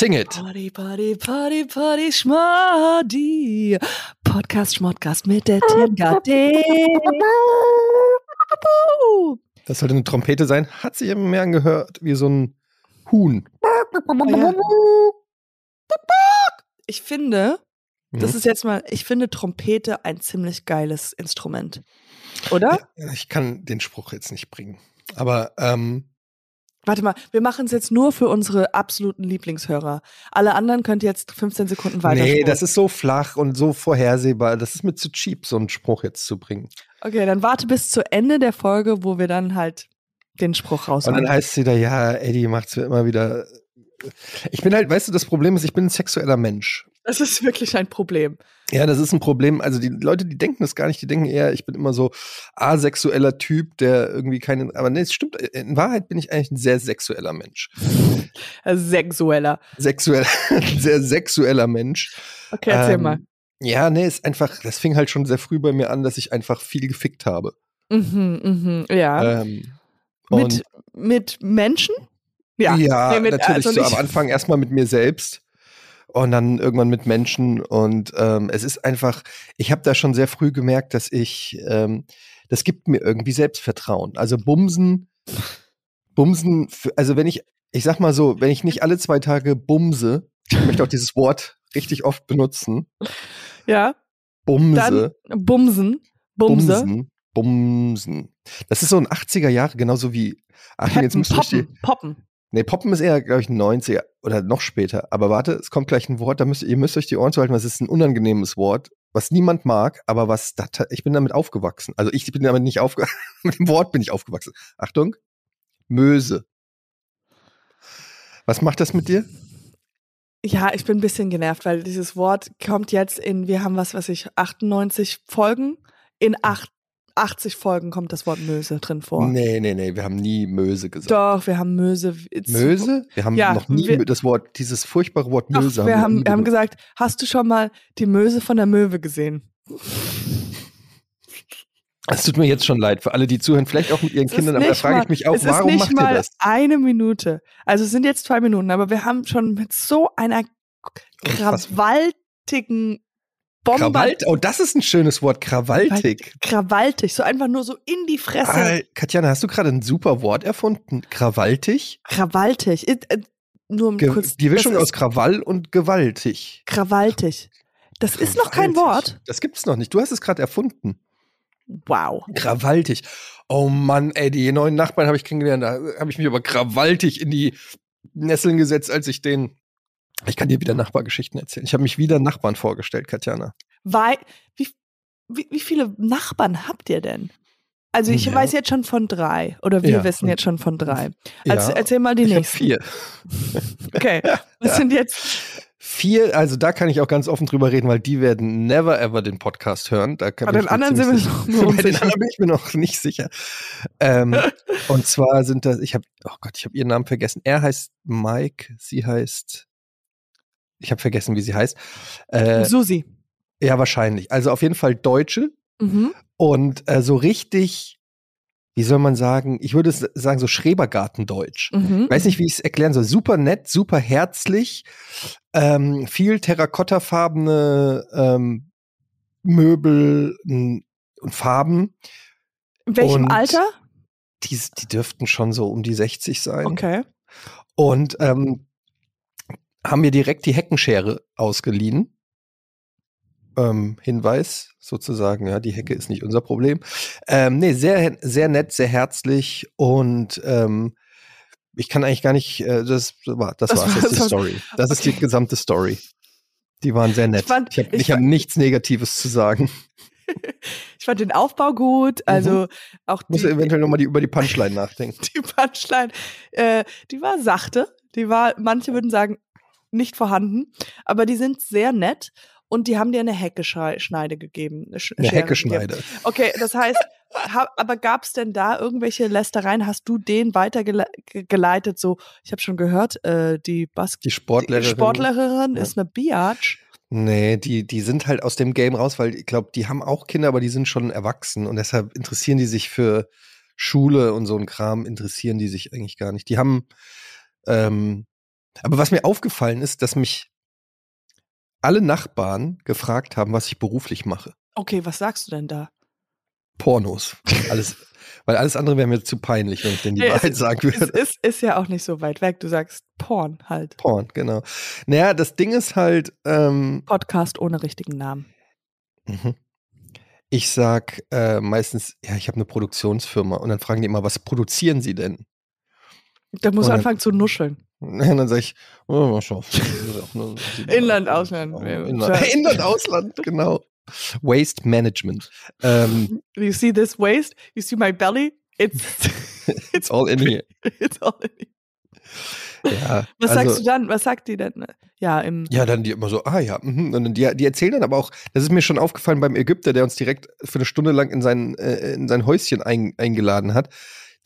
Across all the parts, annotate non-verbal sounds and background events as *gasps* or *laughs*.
Sing it. Party, Party, Party, Party, Schmadi. Podcast Schmodcast mit der Tengade. Das sollte eine Trompete sein. Hat sich immer mehr angehört wie so ein Huhn. Ja. Ich finde, das Mhm. ist jetzt mal, ich finde Trompete ein ziemlich geiles Instrument. Oder? Ich kann den Spruch jetzt nicht bringen. Aber ähm, Warte mal, wir machen es jetzt nur für unsere absoluten Lieblingshörer. Alle anderen könnt ihr jetzt 15 Sekunden weiter. nee, das ist so flach und so vorhersehbar. Das ist mir zu cheap, so einen Spruch jetzt zu bringen. Okay, dann warte bis zu Ende der Folge, wo wir dann halt den Spruch Und dann heißt es wieder, ja, Eddie macht's mir immer wieder. Ich bin halt, weißt du, das Problem ist, ich bin ein sexueller Mensch. Das ist wirklich ein Problem. Ja, das ist ein Problem. Also die Leute, die denken das gar nicht, die denken eher, ich bin immer so asexueller Typ, der irgendwie keinen. Aber nee, es stimmt. In Wahrheit bin ich eigentlich ein sehr sexueller Mensch. Sexueller. Sexuell, *laughs* sehr sexueller Mensch. Okay, erzähl Ähm, mal. Ja, nee, ist einfach, das fing halt schon sehr früh bei mir an, dass ich einfach viel gefickt habe. Mhm, mhm, ja. Ähm, mit, mit Menschen? ja, ja Nee, mit- natürlich also so am Anfang erstmal mit mir selbst und dann irgendwann mit Menschen. Und ähm, es ist einfach, ich habe da schon sehr früh gemerkt, dass ich, ähm, das gibt mir irgendwie Selbstvertrauen. Also Bumsen, Bumsen, also wenn ich, ich sag mal so, wenn ich nicht alle zwei Tage bumse, ich möchte auch dieses Wort richtig oft benutzen, Ja. bumse. Dann Bumsen. Bumse. Bumsen. Bumsen. Das ist so ein 80er Jahre, genauso wie. Jetzt Peppen, euch die. poppen, poppen. Nee, Poppen ist eher, glaube ich, ein 90er oder noch später. Aber warte, es kommt gleich ein Wort, da müsst ihr müsst euch die Ohren zuhalten, weil es ist ein unangenehmes Wort, was niemand mag, aber was ich bin damit aufgewachsen. Also ich bin damit nicht aufgewachsen, *laughs* mit dem Wort bin ich aufgewachsen. Achtung, Möse. Was macht das mit dir? Ja, ich bin ein bisschen genervt, weil dieses Wort kommt jetzt in, wir haben was, was ich, 98 Folgen. In acht, 80 Folgen kommt das Wort Möse drin vor. Nee, nee, nee, wir haben nie Möse gesagt. Doch, wir haben Möse. Möse? Wir haben Ja, noch nie wir- das Wort, dieses furchtbare Wort Doch, Möse. wir haben, wir haben gesagt, hast du schon mal die Möse von der Möwe gesehen? Es tut mir jetzt schon leid für alle, die zuhören, vielleicht auch mit ihren Es ist Kindern, aber da frage mal- ich mich auch, es ist warum nicht macht ihr mal das? eine Minute. Also es sind jetzt zwei Minuten, aber wir haben schon mit so einer krawaltigen Bombe. Krawalt, oh, das ist ein schönes Wort, krawaltig. Krawaltig, so einfach nur so in die Fresse. Al- Katjana, hast du gerade ein super Wort erfunden? Krawaltig? Krawaltig. Äh, nur um Ge kurz. die Mischung das aus Krawall und gewaltig. Krawaltig. Das ist noch kein Krawaltig. Wort. Das gibt's noch nicht. Du hast es gerade erfunden. Wow. Krawaltig. Oh Mann, ey, die neuen Nachbarn habe ich kennengelernt. Da habe ich mich aber krawaltig in die Nesseln gesetzt, als ich den. Ich kann dir wieder Nachbargeschichten erzählen. Ich habe mich wieder Nachbarn vorgestellt, Katjana. Wei wie, wie, wie viele Nachbarn habt ihr denn? Also ich Ja. weiß jetzt schon von drei. Oder wir Ja, wissen jetzt schon von drei. Ja, Also, erzähl mal die ich nächsten. vier. *laughs* Okay. Was sind jetzt? Vier, also da kann ich auch ganz offen drüber reden, weil die werden never ever den Podcast hören. Da kann Bei den anderen sind wir noch sicher. *laughs* nur Bei den unsicher. anderen bin ich mir noch nicht sicher. Ähm, *laughs* und zwar sind das, ich habe, oh Gott, ich habe ihren Namen vergessen. Er heißt Mike, sie heißt, ich habe vergessen, wie sie heißt. Äh, Susi. ja, wahrscheinlich. Also auf jeden Fall Deutsche Mhm. und äh, so richtig, wie soll man sagen, ich würde sagen, so Schrebergartendeutsch. Mhm. Weiß nicht, wie ich es erklären soll. Super nett, super herzlich, ähm, viel terrakottafarbene ähm, Möbel und Farben. In welchem und- Alter? Die, die dürften schon so um die 60 sein. Okay. Und ähm, haben mir direkt die Heckenschere ausgeliehen. Ähm, Hinweis sozusagen, ja, die Hecke ist nicht unser Problem. Ähm, nee, sehr, sehr nett, sehr herzlich und ähm, ich kann eigentlich gar nicht, äh, das war, das, Das war's, war- ist die das- Story. *laughs* Das ist die gesamte Story. Die waren sehr nett. Ich fand- ich habe ich ich hab nichts Negatives zu sagen. *laughs* Ich fand den Aufbau gut. Also auch Ich muss die, eventuell nochmal die, über die Punchline nachdenken. *laughs* die Punchline, äh, die war sachte. Die war, manche würden sagen, nicht vorhanden. Aber die sind sehr nett. Und die haben dir eine Heckeschneide gegeben. Eine, Sch Eine Schere Heckeschneide. gegeben. Okay, das heißt, ha, aber gab es denn da irgendwelche Lästereien? Hast du den weitergeleitet? So, ich habe schon gehört, äh, die Bas Die Sportlehrerin. Die Sportlerin Ja. ist eine Biatch. Nee, die, die sind halt aus dem Game raus, weil ich glaube, die haben auch Kinder, aber die sind schon erwachsen und deshalb interessieren die sich für Schule und so ein Kram, interessieren die sich eigentlich gar nicht. Die haben, ähm, Aber was mir aufgefallen ist, dass mich alle Nachbarn gefragt haben, was ich beruflich mache. Okay, was sagst du denn da? Pornos. Alles, weil alles andere wäre mir zu peinlich, wenn ich denn die *laughs* es Wahrheit sagen Es würde. ist, ist ja auch nicht so weit weg. Du sagst Porn halt. Porn, genau. Naja, das Ding ist halt, ähm, Podcast ohne richtigen Namen. mhm. ich sag äh, meistens, ja, ich habe eine Produktionsfirma und dann fragen die immer, was produzieren sie denn? Da muss dann- anfangen zu nuscheln. *laughs* Und dann sage ich, oh, mal schauen. *laughs* Inland, Ausland. Inland, *laughs* Inland, Ausland, genau. Waste Management. Ähm, You see this waist? You see my belly? It's it's all in here. it's all in Ja, Was also, sagst du dann? Was sagt die denn? Ja, im Ja, dann die immer so, ah ja, mhm. und die, die erzählen dann aber auch, das ist mir schon aufgefallen beim Ägypter, der uns direkt für eine Stunde lang in sein, äh, in sein Häuschen ein, eingeladen hat.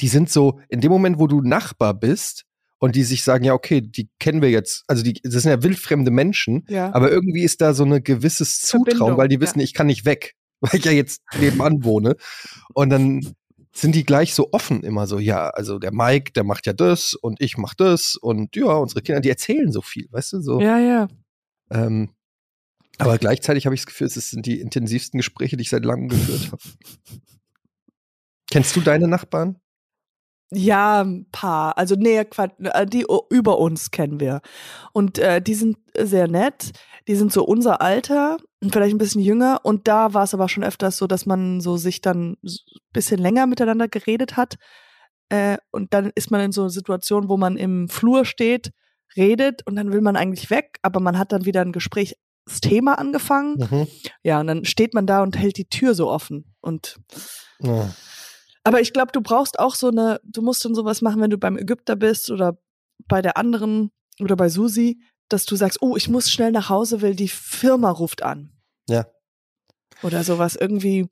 Die sind so, in dem Moment, wo du Nachbar bist und die sich sagen, ja, okay, die kennen wir jetzt, also die, das sind ja wildfremde Menschen, ja. aber irgendwie ist da so eine gewisses Zutrauen, Verbindung, weil die wissen, ich kann nicht weg, *laughs* weil ich ja jetzt nebenan wohne. Und dann sind die gleich so offen immer so, ja, also der Mike, der macht ja das und ich mach das und ja, unsere Kinder, die erzählen so viel, weißt du, so. ja, ja. Ähm, aber gleichzeitig habe ich das Gefühl, es sind die intensivsten Gespräche, die ich seit langem geführt habe. *laughs* Kennst du deine Nachbarn? Ja, ein paar. Also nee, äh, die über uns kennen wir. Und äh, die sind sehr nett. Die sind so unser Alter, und vielleicht ein bisschen jünger. Und da war es aber schon öfters so, dass man so sich dann ein bisschen länger miteinander geredet hat. Äh, und dann ist man in so einer Situation, wo man im Flur steht, redet und dann will man eigentlich weg, aber man hat dann wieder ein Gesprächsthema angefangen. Mhm. Ja, und dann steht man da und hält die Tür so offen. Und Ja. Aber ich glaube, du brauchst auch so eine, du musst dann sowas machen, wenn du beim Ägypter bist oder bei der anderen oder bei Susi, dass du sagst, oh, ich muss schnell nach Hause, weil die Firma ruft an. Ja. Oder sowas irgendwie.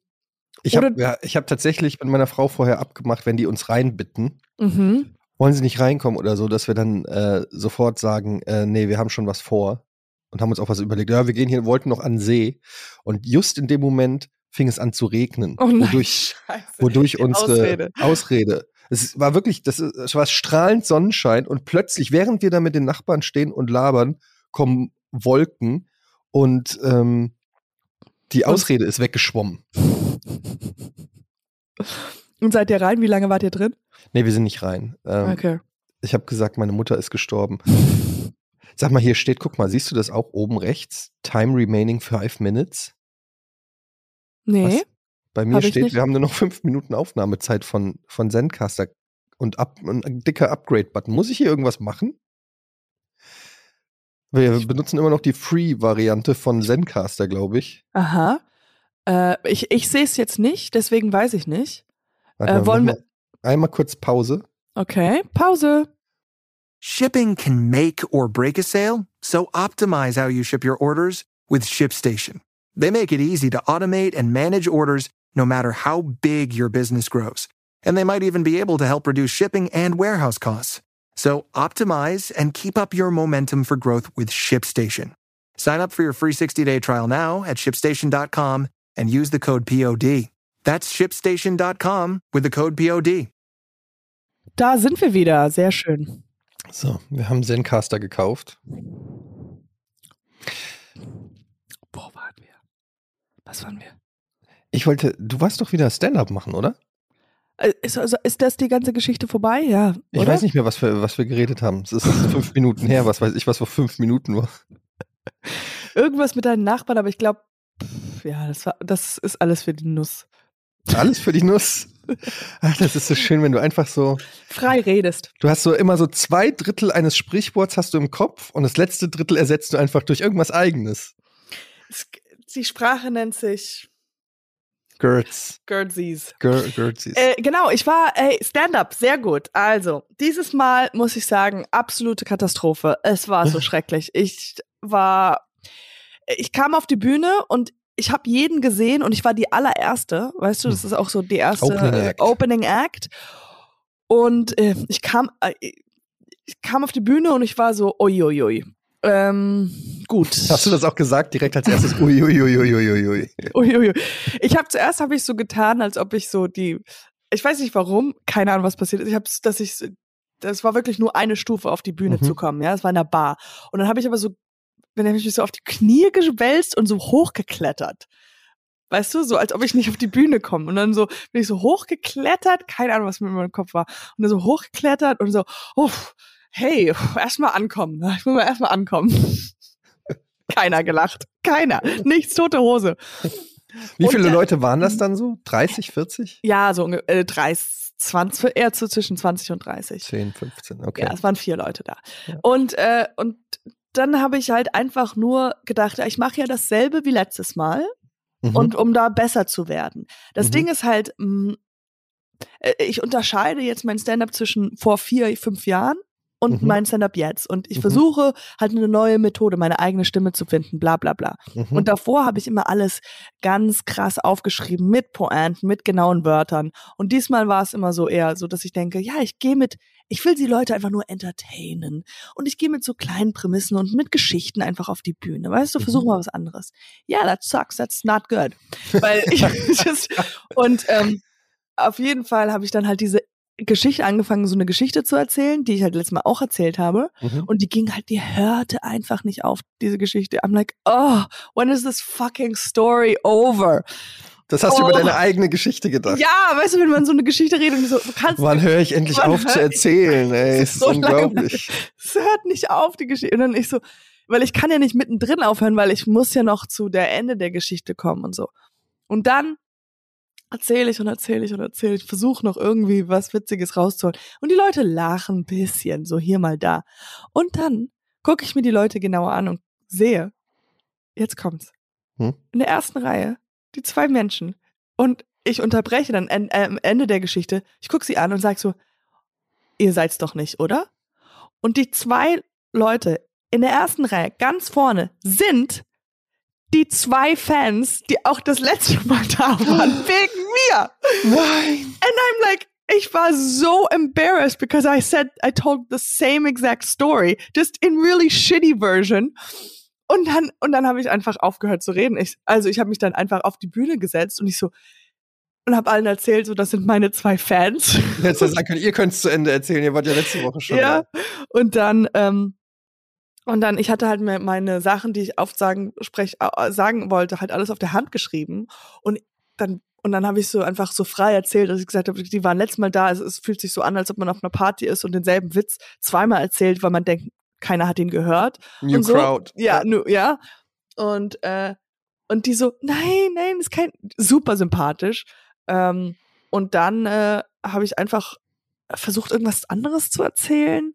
Ich habe ja, ich hab tatsächlich mit meiner Frau vorher abgemacht, wenn die uns reinbitten, Mhm. wollen sie nicht reinkommen oder so, dass wir dann äh, sofort sagen, äh, nee, wir haben schon was vor und haben uns auch was überlegt. Ja, wir gehen hier, wollten noch an den See und just in dem Moment fing es an zu regnen, Oh nein, wodurch, Scheiße. wodurch unsere Ausrede. Ausrede. Es war wirklich, das war strahlend Sonnenschein und plötzlich, während wir da mit den Nachbarn stehen und labern, kommen Wolken und ähm, die Ausrede ist weggeschwommen. Und seid ihr rein? Wie lange wart ihr drin? Nee, wir sind nicht rein. Ähm, Okay. Ich habe gesagt, meine Mutter ist gestorben. Sag mal, hier steht, guck mal, siehst du das auch oben rechts? Time remaining five minutes. Nee. Was? Bei mir ich steht, wir haben nur noch fünf Minuten Aufnahmezeit von, von Zencaster und ab, ein dicker Upgrade-Button. Muss ich hier irgendwas machen? Wir benutzen immer noch die Free-Variante von Zencaster, glaube ich. Aha. Äh, ich ich sehe es jetzt nicht, deswegen weiß ich nicht. Warte Äh, wollen mal Einmal kurz Pause. Okay. Pause. Shipping can make or break a sale, so optimize how you ship your orders with ShipStation. They make it easy to automate and manage orders no matter how big your business grows. And they might even be able to help reduce shipping and warehouse costs. So optimize and keep up your momentum for growth with ShipStation. Sign up for your free 60-day trial now at shipstation.com and use the code POD. That's shipstation.com with the code POD. Da sind wir wieder. Sehr schön. So, wir haben Zencaster gekauft. Was waren wir? Ich wollte, du warst doch wieder Stand-up machen, oder? Äh, Ist, also, ist das die ganze Geschichte vorbei? Ja. Ich oder? weiß nicht mehr, was wir, was wir geredet haben. Es ist fünf Minuten her, was weiß ich, was vor fünf Minuten war. *laughs* Irgendwas mit deinen Nachbarn, aber ich glaube, ja, das, war, das ist alles für die Nuss. Alles für die Nuss. *laughs* Ach, das ist so schön, wenn du einfach so, Frei redest. du hast so immer so zwei Drittel eines Sprichworts hast du im Kopf und das letzte Drittel ersetzt du einfach durch irgendwas eigenes. Es, die Sprache nennt sich Gertz. Gerdsies. Ger Gertzis. Äh, genau, ich war, ey, Stand-up, sehr gut. Also, dieses Mal muss ich sagen, absolute Katastrophe. Es war so *laughs* schrecklich. Ich war, ich kam auf die Bühne und ich habe jeden gesehen und ich war die allererste, weißt du, das ist auch so die erste Opening äh, Act. Opening Act. Und äh, ich kam, äh, ich kam auf die Bühne und ich war so, uiuiui. Ähm, gut. Hast du das auch gesagt, direkt als erstes? Uiuiuiuiui. Uiuiui. *laughs* Ich habe zuerst habe ich so getan, als ob ich so die, ich weiß nicht warum, keine Ahnung, was passiert ist. Ich habe, dass ich das war wirklich nur eine Stufe auf die Bühne Mhm. zu kommen, ja, es war in der Bar. Und dann habe ich aber so, dann habe ich mich so auf die Knie gewälzt und so hochgeklettert. Weißt du, so als ob ich nicht auf die Bühne komme. Und dann so bin ich so hochgeklettert, keine Ahnung, was mit meinem Kopf war. Und dann so hochgeklettert und so, uff, hey, *laughs* erstmal ankommen. Ich muss mal erstmal ankommen. *laughs* Keiner gelacht. Keiner. Nichts, tote Hose. Wie Und viele der- Leute waren das dann so? 30, 40? Ja, so äh, 30, 20, eher zu zwischen 20 und 30. 10, 15, okay. Ja, es waren vier Leute da. Ja. Und, äh, und dann habe ich halt einfach nur gedacht, ich mache ja dasselbe wie letztes Mal Mhm. und um da besser zu werden. Das Mhm. Ding ist halt, mh, äh, ich unterscheide jetzt mein Stand-up zwischen vor vier, fünf Jahren und Mhm. mein Stand-up jetzt. Und ich Mhm. versuche halt eine neue Methode, meine eigene Stimme zu finden, bla bla bla. Mhm. Und davor habe ich immer alles ganz krass aufgeschrieben mit Pointen, mit genauen Wörtern. Und diesmal war es immer so eher so, dass ich denke, ja, ich gehe mit, ich will die Leute einfach nur entertainen. Und ich gehe mit so kleinen Prämissen und mit Geschichten einfach auf die Bühne. Weißt du, Mhm. versuch mal was anderes. Ja, that sucks, that's not good. Weil *laughs* *laughs* ich und ähm, auf jeden Fall habe ich dann halt diese Geschichte angefangen, so eine Geschichte zu erzählen, die ich halt letztes Mal auch erzählt habe. Mhm. Und die ging halt, die hörte einfach nicht auf, diese Geschichte. I'm like, oh, when is this fucking story over? Das hast du über Oh. deine eigene Geschichte gedacht. Ja, weißt du, wenn man so eine Geschichte redet und so, du kannst, Wann höre ich endlich auf zu hör ich- erzählen? Ey, ist so unglaublich. es hört nicht auf, die Geschichte. Und dann ich so, weil ich kann ja nicht mittendrin aufhören, weil ich muss ja noch zu der Ende der Geschichte kommen und so. Und dann erzähle ich und erzähle ich und erzähle ich, versuche noch irgendwie was Witziges rauszuholen. Und die Leute lachen ein bisschen, so hier mal da. Und dann gucke ich mir die Leute genauer an und sehe, jetzt kommt's. Hm? In der ersten Reihe, die zwei Menschen. Und ich unterbreche dann en- äh, am Ende der Geschichte, ich gucke sie an und sage so, ihr seid's doch nicht, oder? Und die zwei Leute in der ersten Reihe ganz vorne sind die zwei Fans, die auch das letzte Mal da waren, *gasps* wegen mir. Nein. And I'm like, ich war so embarrassed because I said, I told the same exact story, just in really shitty version. Und dann, und dann habe ich einfach aufgehört zu reden. Ich, also ich habe mich dann einfach auf die Bühne gesetzt und ich so, und habe allen erzählt, so, das sind meine zwei Fans. Hättest du sagen können, ihr könnt es zu Ende erzählen, ihr wart ja letzte Woche schon. Ja. da. Und dann, ähm, und dann, ich hatte halt meine Sachen, die ich oft sagen, sprech, sagen wollte, halt alles auf der Hand geschrieben. Und dann, und dann habe ich so einfach so frei erzählt, dass ich gesagt habe, die waren letztes Mal da. Es, es fühlt sich so an, als ob man auf einer Party ist und denselben Witz zweimal erzählt, weil man denkt, keiner hat ihn gehört. New und so. Crowd. Ja, nu, ja. Und, äh, und die so, nein, nein, ist kein, super sympathisch. Ähm, und dann äh, habe ich einfach versucht, irgendwas anderes zu erzählen.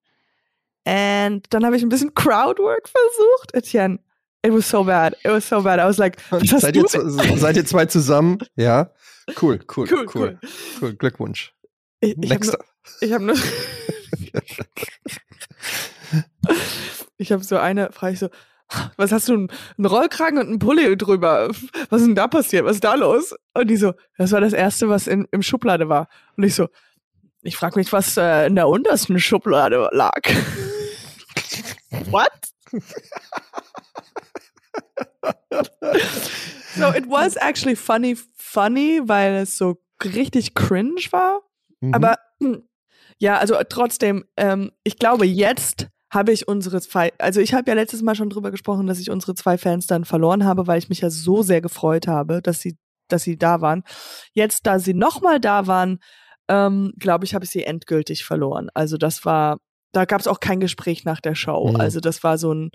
Und dann habe ich ein bisschen Crowdwork versucht. Etienne, it was so bad. It was so bad. I was like, was Seid ihr, seid ihr zwei zusammen? Ja. Cool, cool, Cool, cool, cool. Glückwunsch. Ich, ich habe Nächster. nur, ich hab nur *laughs* ich habe so eine, frage ich so, was hast du, einen einen Rollkragen und einen Pulli drüber? Was ist denn da passiert? Was ist da los? Und die so, das war das Erste, was in, im Schublade war. Und ich so, ich frage mich, was äh, in der untersten Schublade lag. What? so, it was actually funny, funny, weil es so richtig cringe war. Mhm. Aber *clears throat* ja, also trotzdem, ähm, ich glaube, jetzt habe ich unsere zwei, also ich habe ja letztes Mal schon drüber gesprochen, dass ich unsere zwei Fans dann verloren habe, weil ich mich ja so sehr gefreut habe, dass sie, dass sie da waren. Jetzt, da sie nochmal da waren, ähm, glaube ich, habe ich sie endgültig verloren. Also das war, da gab es auch kein Gespräch nach der Show. Mhm. Also das war so ein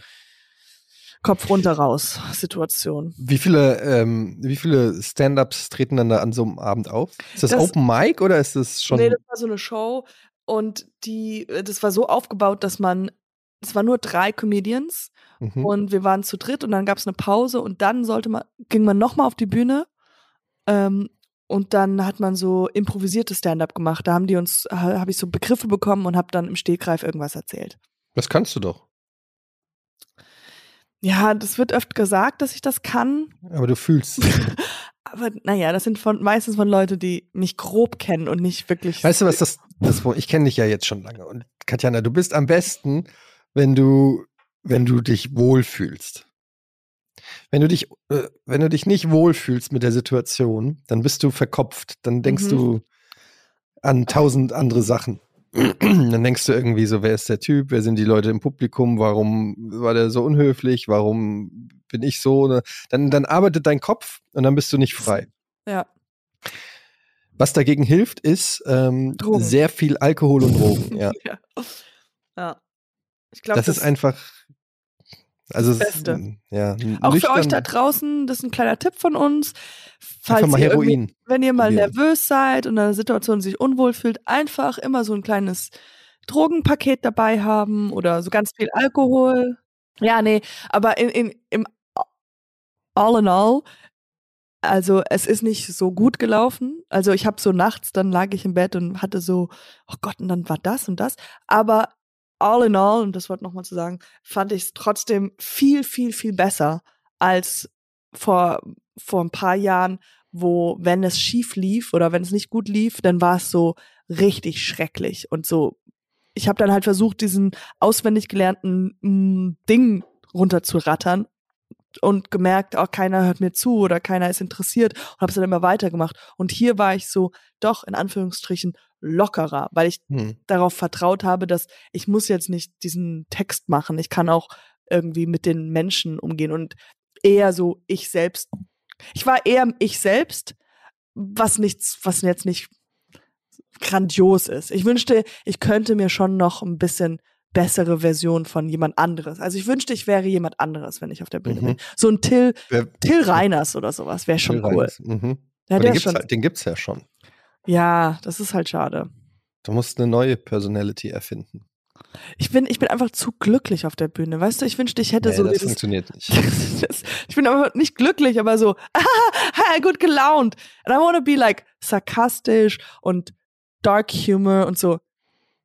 Kopf runter raus Situation. Wie viele, ähm, wie viele Stand-ups treten dann da an so einem Abend auf? Ist das, Das- Open Mic oder ist das schon? Nee, das war so eine Show und die, äh, das war so aufgebaut, dass man, es waren nur drei Comedians Mhm. und wir waren zu dritt und dann gab es eine Pause und dann sollte man, ging man nochmal auf die Bühne ähm, und dann hat man so improvisiertes Stand-up gemacht. Da haben die uns, ha- habe ich so Begriffe bekommen und habe dann im Stegreif irgendwas erzählt. Das kannst du doch. Ja, das wird öfter gesagt, dass ich das kann, Aber du fühlst. es. *laughs* aber naja, das sind von, meistens von Leuten, die mich grob kennen und nicht wirklich. weißt du, was das, das ich kenne dich ja jetzt schon lange. Und Katjana, du bist am besten, wenn du, wenn du dich wohlfühlst. Wenn du dich, äh, wenn du dich nicht wohlfühlst mit der Situation, dann bist du verkopft. Dann denkst Mhm. du an tausend andere Sachen. *clears throat* dann denkst du irgendwie so, wer ist der Typ, wer sind die Leute im Publikum, warum war der so unhöflich, warum bin ich so, ne? dann, dann arbeitet dein Kopf und dann bist du nicht frei. Ja. Was dagegen hilft, ist ähm, sehr viel Alkohol und Drogen. *laughs* Ja. ja. ja. Ich glaube, Das ist einfach, also das es ist, Beste. ja, Auch für euch da draußen, das ist ein kleiner Tipp von uns. Falls ihr Heroin. wenn ihr mal probieren. nervös seid und in einer Situation sich unwohl fühlt, einfach immer so ein kleines Drogenpaket dabei haben oder so ganz viel Alkohol. Ja, nee, aber in, in, im All in All, also es ist nicht so gut gelaufen. Also ich habe so nachts, dann lag ich im Bett und hatte so, oh Gott, und dann war das und das. Aber all in all, und das wollte nochmal zu sagen, fand ich es trotzdem viel, viel, viel besser als vor, vor ein paar Jahren, wo, wenn es schief lief oder wenn es nicht gut lief, dann war es so richtig schrecklich und so. Ich habe dann halt versucht, diesen auswendig gelernten mm, Ding runterzurattern und gemerkt, auch keiner hört mir zu oder keiner ist interessiert und habe es dann immer weitergemacht. Und hier war ich so doch in Anführungsstrichen lockerer, weil ich Hm. darauf vertraut habe, dass ich muss jetzt nicht diesen Text machen. Ich kann auch irgendwie mit den Menschen umgehen und eher so ich selbst. Ich war eher ich selbst, was nichts, was jetzt nicht grandios ist. Ich wünschte, ich könnte mir schon noch ein bisschen bessere Version von jemand anderes. Also ich wünschte, ich wäre jemand anderes, wenn ich auf der Bühne Mhm. bin. So ein Till, Wer- Till *laughs* Reiners oder sowas wäre schon cool. Mhm. Ja, der den, gibt's schon. halt, den gibt's ja schon. Ja, das ist halt schade. Du musst eine neue Personality erfinden. Ich bin, ich bin einfach zu glücklich auf der Bühne. Weißt du, ich wünschte, ich hätte Nee, so das dieses, funktioniert *laughs* nicht. das, ich bin aber nicht glücklich, aber so, *laughs* ah, gut gelaunt. And I wanna be like sarkastisch und dark humor und so.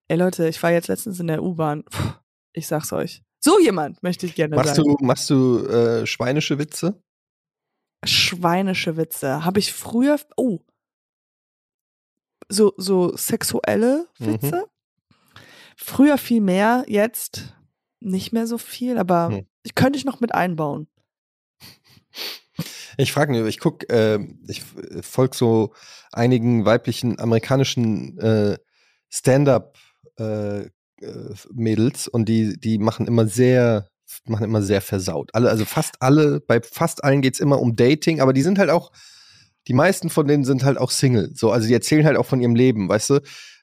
Ey Leute, ich war jetzt letztens in der U-Bahn. Ich sag's euch. So jemand möchte ich gerne Machst sein. du, machst du äh, schweinische Witze? Schweinische Witze. Habe ich früher, oh, so, so sexuelle Mhm. Witze? Früher viel mehr, jetzt nicht mehr so viel, aber Hm. ich könnte ich noch mit einbauen. *laughs* Ich frage mich, ich guck, äh, ich folge so einigen weiblichen amerikanischen äh, Stand-up äh, äh, Mädels und die, die machen immer sehr, machen immer sehr versaut. Alle, also fast alle, bei fast allen geht's immer um Dating, aber die sind halt auch, die meisten von denen sind halt auch Single. So, also die erzählen halt auch von ihrem Leben, weißt du?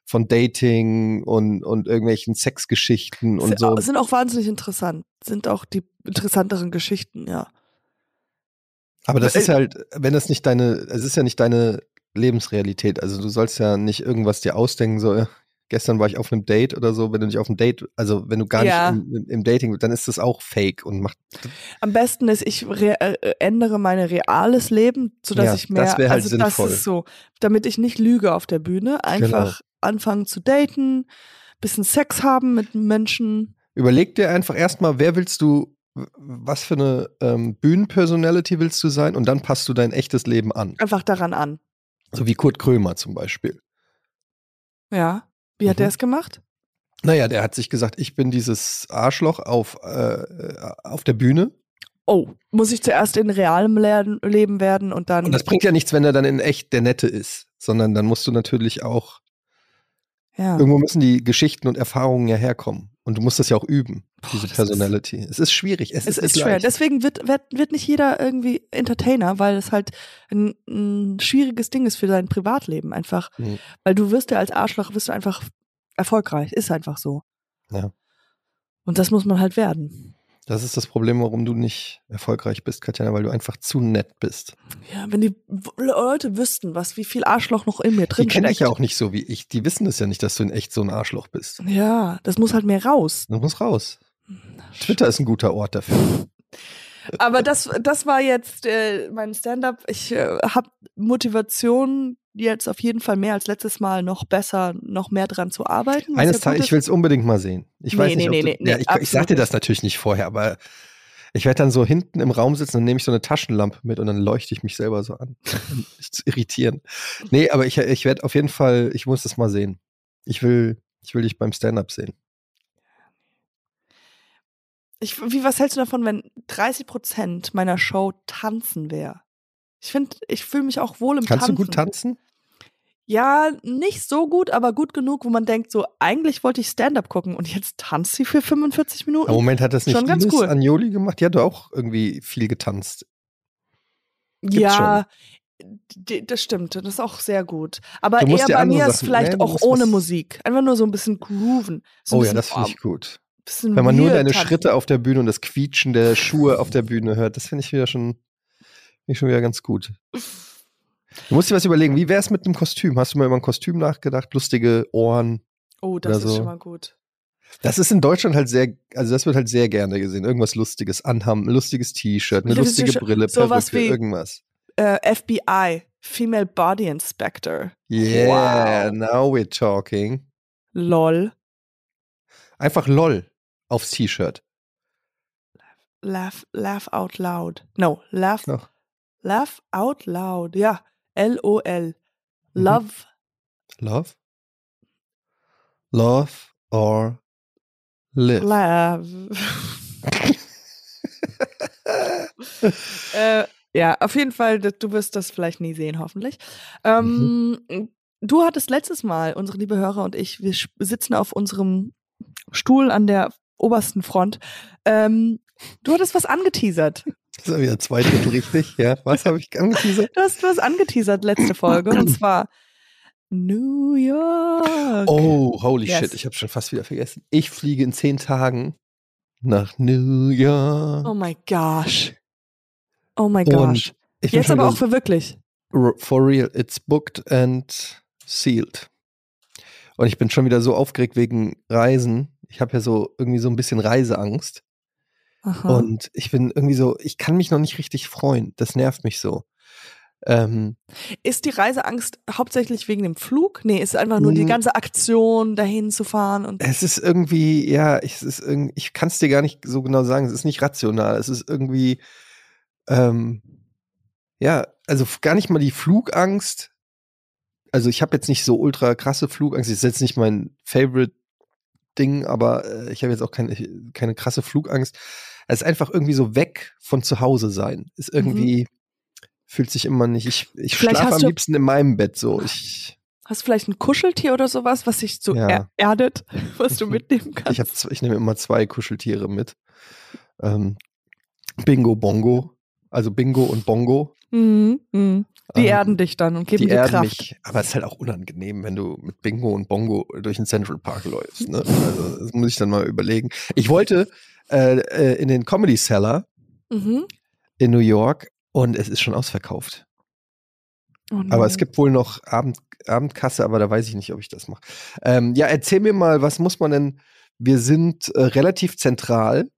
Von Dating und, und irgendwelchen Sexgeschichten und Sind- so. Sind auch wahnsinnig interessant. Sind auch die interessanteren Geschichten, ja. Aber das Äh, ist halt, wenn das nicht deine, es ist ja nicht deine Lebensrealität. Also du sollst ja nicht irgendwas dir ausdenken, so, äh, gestern war ich auf einem Date oder so, wenn du nicht auf einem Date, also wenn du gar Ja. nicht im, im, Dating, dann ist das auch fake und macht, Am besten ist, ich äh, ändere mein reales Leben, sodass Ja, ich mehr, das wär halt also sinnvoll. das ist so, damit ich nicht lüge auf der Bühne, einfach anfangen zu daten, bisschen Sex haben mit Menschen. überleg dir einfach erstmal, wer willst du, was für eine ähm, Bühnenpersonality willst du sein und dann passt du dein echtes Leben an. Einfach daran an. So wie Kurt Krömer zum Beispiel. Ja. Wie hat Mhm. der es gemacht? Naja, der hat sich gesagt, ich bin dieses Arschloch auf, äh, auf der Bühne Oh, muss ich zuerst in realem Leben werden und dann. Und das bringt ja nichts, wenn er dann in echt der Nette ist, sondern dann musst du natürlich auch, ja. irgendwo müssen die Geschichten und Erfahrungen ja herkommen. Und du musst das ja auch üben, diese das ist- Personality. es ist schwierig. Es, Es ist, ist schwer. Deswegen wird, wird, wird nicht jeder irgendwie Entertainer, weil es halt ein, ein schwieriges Ding ist für sein Privatleben. Einfach, Mhm. weil du wirst ja als Arschloch, wirst du einfach erfolgreich. Ist einfach so. Ja. Und das muss man halt werden. Das ist das Problem, warum du nicht erfolgreich bist, Katjana, weil du einfach zu nett bist. Ja, wenn die Leute wüssten, was, wie viel Arschloch noch in mir Die drin kennen dich steckt. ja auch nicht so wie ich. Die wissen es ja nicht, dass du in echt so ein Arschloch bist. Ja, das muss halt mehr raus. Das muss raus. Twitter ist ein guter Ort dafür. *laughs* Aber das, das war jetzt äh, mein Stand-up. Ich äh, habe Motivation jetzt auf jeden Fall mehr als letztes Mal noch besser, noch mehr dran zu arbeiten. Eines ja Tages, ich will es unbedingt mal sehen. Ich Nee, weiß nee, nicht, ob nee, du, nee, ja, nee, ich, ich sag dir das natürlich nicht vorher, aber ich werde dann so hinten im Raum sitzen, dann nehme ich so eine Taschenlampe mit und dann leuchte ich mich selber so an. *laughs* Zu irritieren. Nee, aber ich, ich werde auf jeden Fall, ich muss das mal sehen. Ich will, ich will dich beim Stand-up sehen. Ich, wie, was hältst du davon, wenn 30 Prozent meiner Show tanzen wäre? Ich finde, ich fühle mich auch wohl im Kannst Tanzen. du gut tanzen? Ja, nicht so gut, aber gut genug, wo man denkt, so eigentlich wollte ich Stand-up gucken und jetzt tanzt sie für 45 Minuten. Im Moment hat das nicht Schon ganz cool. Agnoli gemacht. Die hat auch irgendwie viel getanzt. gibt's ja, d- das stimmt, das ist auch sehr gut. Aber eher bei mir ist Sachen- vielleicht nee, du auch ohne Musik. Einfach nur so ein bisschen grooven. So ein oh bisschen, ja, das finde ich gut. Bisschen Wenn man nur deine tanzen. Schritte auf der Bühne und das Quietschen der Schuhe auf der Bühne hört, das finde ich wieder schon, ich schon wieder ganz gut. *laughs* Du musst dir was überlegen, wie wäre es mit einem Kostüm? Hast du mal über ein Kostüm nachgedacht? Lustige Ohren? Oh, das ist so. schon mal gut. Das ist in Deutschland halt sehr, also das wird halt sehr gerne gesehen. Irgendwas Lustiges anhaben, ein lustiges T-Shirt, eine lustige Brille, sowas Perücke, wie- irgendwas. Äh, FBI, Female Body Inspector. Yeah, Wow. now we're talking. LOL. Einfach LOL aufs T-Shirt. Laugh, laugh out loud. No, laugh, Noch. laugh out loud. Ja, L-O-L. Mhm. Love. Love? Love or live? Love. *laughs* äh, ja, auf jeden Fall, du wirst das vielleicht nie sehen, hoffentlich. Ähm, Du hattest letztes Mal, unsere liebe Hörer und ich, wir sitzen auf unserem Stuhl an der obersten Front. Ähm, du hattest was angeteasert. *laughs* Das ist ja wieder zwei Drittel richtig. Ja, was habe ich angeteasert? Du hast was angeteasert letzte Folge und *clears throat* zwar New York. Oh, holy Yes. shit, ich habe schon fast wieder vergessen. Ich fliege in zehn Tagen nach New York. Oh my gosh. Oh my gosh. Jetzt aber auch für wirklich. for real, it's booked and sealed. Und ich bin schon wieder so aufgeregt wegen Reisen. Ich habe ja so irgendwie so ein bisschen Reiseangst. Aha. Und ich bin irgendwie so, ich kann mich noch nicht richtig freuen. Das nervt mich so. Ähm, Ist die Reiseangst hauptsächlich wegen dem Flug? Nee, ist einfach nur die ganze Aktion, dahin zu fahren und. es ist irgendwie, ja, ich, es ist irgendwie, ich kann es dir gar nicht so genau sagen. Es ist nicht rational. Es ist irgendwie, ähm, ja, also gar nicht mal die Flugangst. Also ich habe jetzt nicht so ultra krasse Flugangst. Das ist jetzt nicht mein Favorite Ding, aber äh, ich habe jetzt auch keine, keine krasse Flugangst. Es ist einfach irgendwie so weg von zu Hause sein. Ist irgendwie, fühlt sich immer nicht. Ich, ich Mhm. Schlafe am liebsten in meinem Bett so. Ich, Hast du vielleicht ein Kuscheltier oder sowas, was sich so Ja. er erdet, *laughs* was du *laughs* mitnehmen kannst? Ich, hab, ich nehme immer zwei Kuscheltiere mit. Ähm, Bingo Bongo. Also Bingo und Bongo. Mhm, mhm. Die Ähm, erden dich dann und geben die dir erden Kraft. mich. Aber es ist halt auch unangenehm, wenn du mit Bingo und Bongo durch den Central Park läufst. Ne? *laughs* Also das muss ich dann mal überlegen. Ich wollte äh, äh, in den Comedy Cellar Mhm. in New York und es ist schon ausverkauft. Oh Aber es gibt wohl noch Abend, Abendkasse, aber da weiß ich nicht, ob ich das mache. Ähm, ja, erzähl mir mal, was muss man denn? Wir sind äh, relativ zentral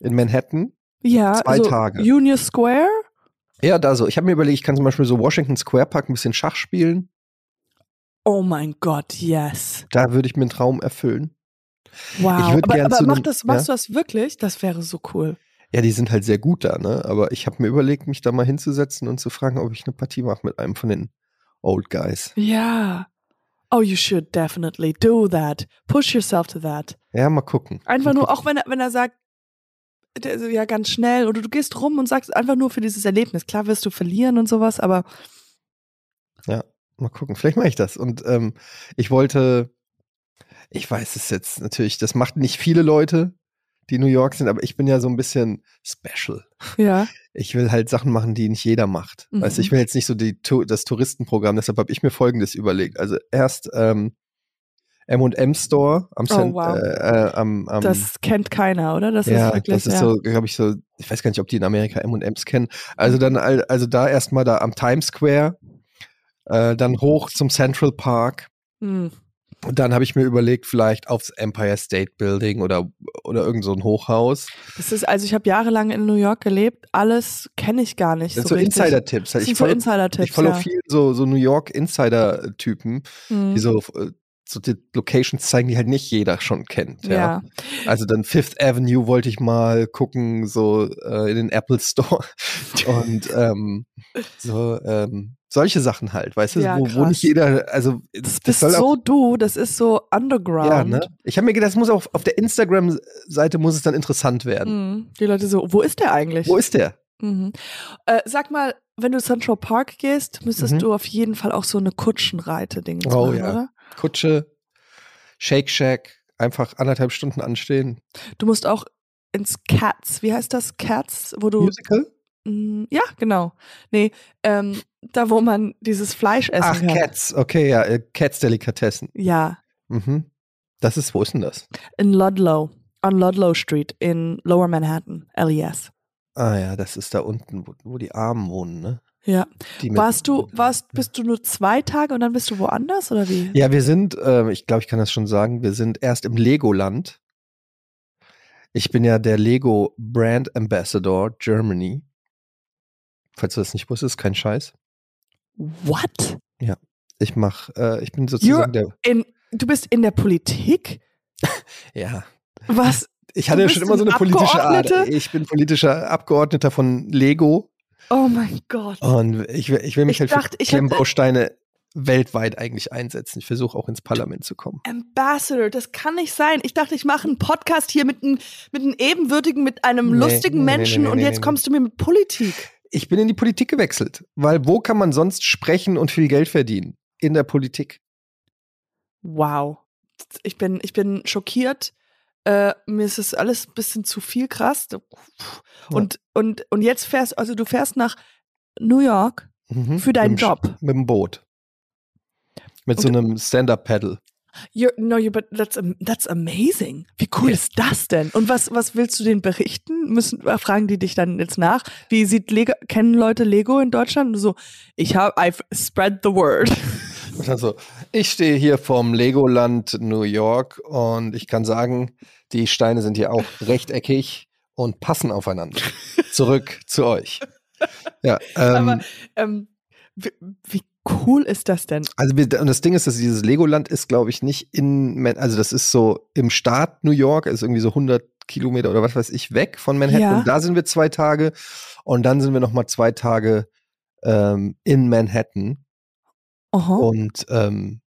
in Manhattan. Ja, zwei also Tage. Union Square? Ja, da so. Ich habe mir überlegt, ich kann zum Beispiel so Washington Square Park ein bisschen Schach spielen. Oh mein Gott, yes. Da würde ich mir einen Traum erfüllen. Wow. aber aber zu mach nem- das, machst du das wirklich? Das wäre so cool. Ja, die sind halt sehr gut da, ne? Aber ich habe mir überlegt, mich da mal hinzusetzen und zu fragen, ob ich eine Partie mache mit einem von den Old Guys. Ja. Oh, you should definitely do that. Push yourself to that. Ja, mal gucken. Einfach mal nur, gucken. auch wenn er, wenn er sagt, der so, ja, ganz schnell, oder du gehst rum und sagst einfach nur für dieses Erlebnis. Klar wirst du verlieren und sowas, aber Mal gucken. Vielleicht mache ich das. Und ähm, ich wollte, ich weiß es jetzt natürlich, das macht nicht viele Leute, die New York sind, aber ich bin ja so ein bisschen special. ja. Ich will halt Sachen machen, die nicht jeder macht. Mhm. Du, ich will jetzt nicht so die, das Touristenprogramm, deshalb habe ich mir Folgendes überlegt. Also erst ähm, M&M Store am, Oh, Cent- wow. äh, äh, am, am Das kennt keiner, oder? Das ja, ist wirklich, das ist ja. so, glaube ich, so, ich weiß gar nicht, ob die in Amerika M&M's kennen. Also dann, al- also da erstmal da am Times Square, äh, dann hoch zum Central Park. Hm. Und dann habe ich mir überlegt, vielleicht aufs Empire State Building oder, oder irgend so ein Hochhaus. Das ist, also ich habe jahrelang in New York gelebt, alles kenne ich gar nicht. Das so so. Insider-Tipps. Ich so follow, Insider-Tipps. ich follow ja. viel so, so New York Insider-Typen, Hm. die so, äh, so die Locations zeigen, die halt nicht jeder schon kennt. Ja. ja. Also dann Fifth Avenue wollte ich mal gucken, so äh, in den Apple Store. *laughs* Und ähm, so ähm, solche Sachen halt, weißt du, Ja, wo, wo nicht jeder, also Das das, bist so auch, du, das ist so underground. ja, ne? Ich habe mir gedacht, das muss auch auf der Instagram-Seite muss es dann interessant werden. Hm. Die Leute so, wo ist der eigentlich? Wo ist der? Mhm. Äh, sag mal, wenn du Central Park gehst, müsstest Mhm. du auf jeden Fall auch so eine Kutschenreite-Ding Oh, machen, ja. oder? Kutsche, Shake Shack, einfach anderthalb Stunden anstehen. Du musst auch ins Cats, wie heißt das? Cats, wo du. Musical? Mm, Ja, genau. Nee, ähm, da wo man dieses Fleisch essen Ach, kann. Cats, okay, ja, äh, Cats Delikatessen. Ja, Mhm. Das ist, wo ist denn das? in Ludlow, on Ludlow Street in Lower Manhattan, LES. Ah ja, das ist da unten, wo, wo die Armen wohnen, ne? Ja. Warst du, warst, bist du nur zwei Tage und dann bist du woanders oder wie? Ja, wir sind, ähm, ich glaube, ich kann das schon sagen, wir sind erst im Legoland. Ich bin ja der Lego Brand Ambassador Germany. Falls du das nicht wusstest, kein Scheiß. What? Ich mach, äh, ich bin sozusagen der, In, du bist in der Politik? *laughs* ja. Was? Ich hatte ja schon immer so ein eine politische Art. Ich bin politischer Abgeordneter von Lego Oh mein Gott. und ich, will- ich will mich Ich halt dachte, für Klemmbausteine weltweit eigentlich einsetzen. Ich versuche auch ins Parlament zu kommen. Ambassador, das kann nicht sein. Ich dachte, ich mache einen Podcast hier mit einem mit einem ebenwürdigen, mit einem Nee, lustigen nee, Menschen nee, und jetzt kommst du mir mit Politik. Ich bin in die Politik gewechselt, weil wo kann man sonst sprechen und viel Geld verdienen? In der Politik. Wow. Ich bin, ich bin schockiert. Äh, mir ist das alles ein bisschen zu viel krass. Und, und, und jetzt fährst, also du fährst nach New York Mhm. für deinen Mit Job. Mit dem Boot. Mit so Und- einem Stand-Up-Paddle. You're, no, you, but that's, that's amazing. Wie cool Ja. ist das denn? Und was, was willst du denen berichten? Müssen, äh, fragen die dich dann jetzt nach? Wie sieht Lego, kennen Leute Lego in Deutschland? Und so, ich habe, I've spread the word. *laughs* Und dann so, ich stehe hier vom Legoland New York und ich kann sagen, die Steine sind hier auch rechteckig und passen aufeinander. *laughs* Zurück zu euch. Ja, ähm, Aber ähm, wie, wie cool ist das denn? also wir, und das Ding ist, dass dieses Legoland ist, glaube ich, nicht in, Man- also das ist so im Staat New York, ist irgendwie so 100 Kilometer oder was weiß ich weg von Manhattan. Ja. Und da sind wir zwei Tage und dann sind wir noch mal zwei Tage ähm, in Manhattan. Aha. Und ähm,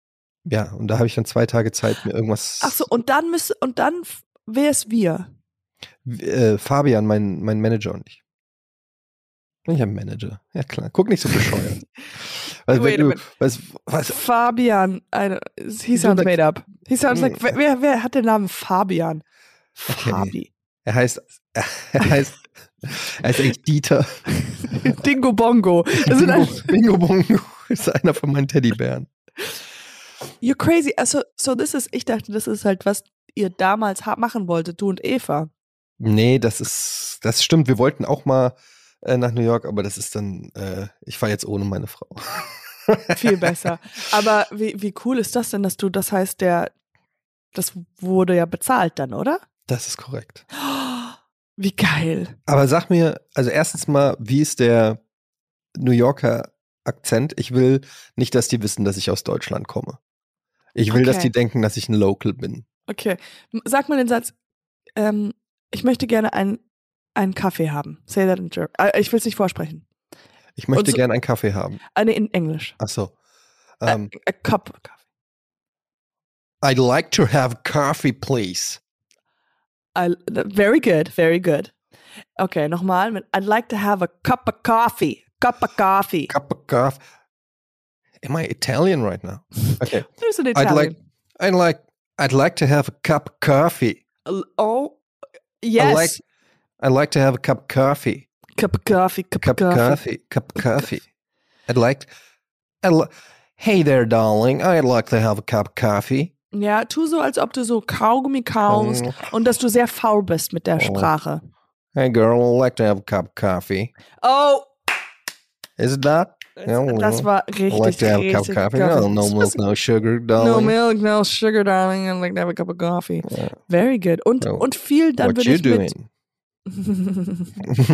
ja, und da habe ich dann zwei Tage Zeit, mir irgendwas. Ach so, und dann müsste, und dann, wer ist wir? Äh, Fabian, mein, mein Manager und ich. Ich habe Manager. Ja klar. Guck nicht so bescheuert. *laughs* Weil, Wait du, minute. was, Fabian, I he sounds like- made up. He sounds like, wer, wer, wer hat den Namen Fabian? Okay. Fabi. er heißt, *laughs* er heißt, er heißt *laughs* eigentlich Dieter. Dingo Bongo. Bingo, ein, Bingo Bongo ist einer von meinen Teddybären. you're crazy. Also, so this is, ich dachte, das ist halt, was ihr damals machen wolltet, du und Eva. Nee, das ist, das stimmt. Wir wollten auch mal äh, nach New York, aber das ist dann, äh, ich fahre jetzt ohne meine Frau. Viel *laughs* besser. Aber wie, wie cool ist das denn, dass du, das heißt, der, das wurde ja bezahlt dann, oder? Das ist korrekt. Wie geil. Aber sag mir, also erstens mal, wie ist der New Yorker Akzent? Ich will nicht, dass die wissen, dass ich aus Deutschland komme. Ich will, dass Okay. die denken, dass ich ein Local bin. Okay. Sag mal den Satz, ähm, ich möchte gerne einen, einen Kaffee haben. Say that in German. Äh, ich will es nicht vorsprechen. Ich möchte so- gerne einen Kaffee haben. Eine in Englisch. Ach so. Äh, Ähm, a cup of coffee. I'd like to have coffee, please. I, very good, very good. Okay, nochmal. mit I'd like to have a cup of coffee. Cup of coffee. Cup of coffee. Am I Italian right now? *laughs* Okay. There's an I'd like, I'd like, I'd like to have a cup of coffee. oh, yes. I like- I'd like to have a cup of coffee. cup of coffee. Cup, Cup of of coffee. Cup of coffee. I'd like, I'd li hey there, darling. I'd like to have a cup of coffee. Ja, tu so, als ob du so Kaugummi kaust Oh. und dass du sehr faul bist mit der Oh. Sprache. Hey, girl, I'd like to have a cup of coffee. Oh, Is it that? das, Ja, das war I'd like to have a cup of richtig coffee. No, no milk, no sugar, *laughs* darling. No milk, no sugar, darling. I'd like to have a cup of coffee. Yeah. Very good. Und, Oh. und viel, dann What würde you ich doing? mit...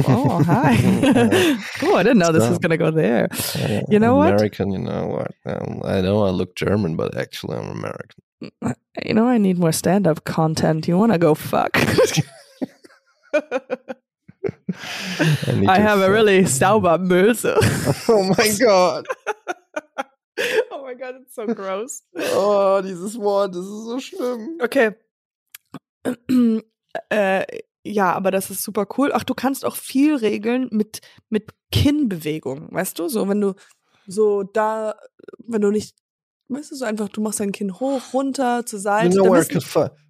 oh, *laughs* hi. *laughs* oh, I didn't know this was going to go there. Uh, You know what? American, you know what? Um, I know I look German, but actually I'm American. You know, I need more stand-up content. You want to go fuck? I have a really sauber Möse. *laughs* Oh my God. *laughs* oh my god, it's so gross. Oh, dieses Wort, das ist so schlimm. Okay. *clears throat* äh, ja, aber das ist super cool. Ach, du kannst auch viel regeln mit, mit Kinnbewegung, weißt du? So, wenn du so da, wenn du nicht, weißt du, so einfach, du machst dein Kinn hoch, runter, zur Seite. You know, where I could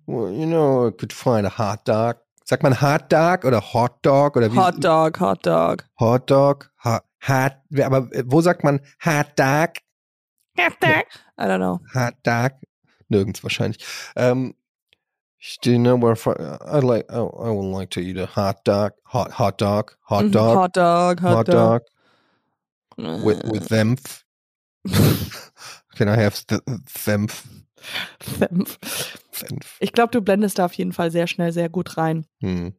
you know, I could find a hot dog. Sagt man Hot Dog oder Hot Dog oder wie? Hot Dog, Hot Dog. Hot Dog, hot, hot, aber äh, wo sagt man Hot Dog? Hot Dog. I don't know. Hot Dog? Nirgends wahrscheinlich. Ähm, do you know where I like? Oh, I would like to eat a hot dog. Hot hot dog. Hot Mhm, dog. Hot Dog, Hot, hot Dog. dog with with them. *laughs* Can I have the them? Senf. Senf. Ich glaube, du blendest da auf jeden Fall sehr schnell sehr gut rein. Hm.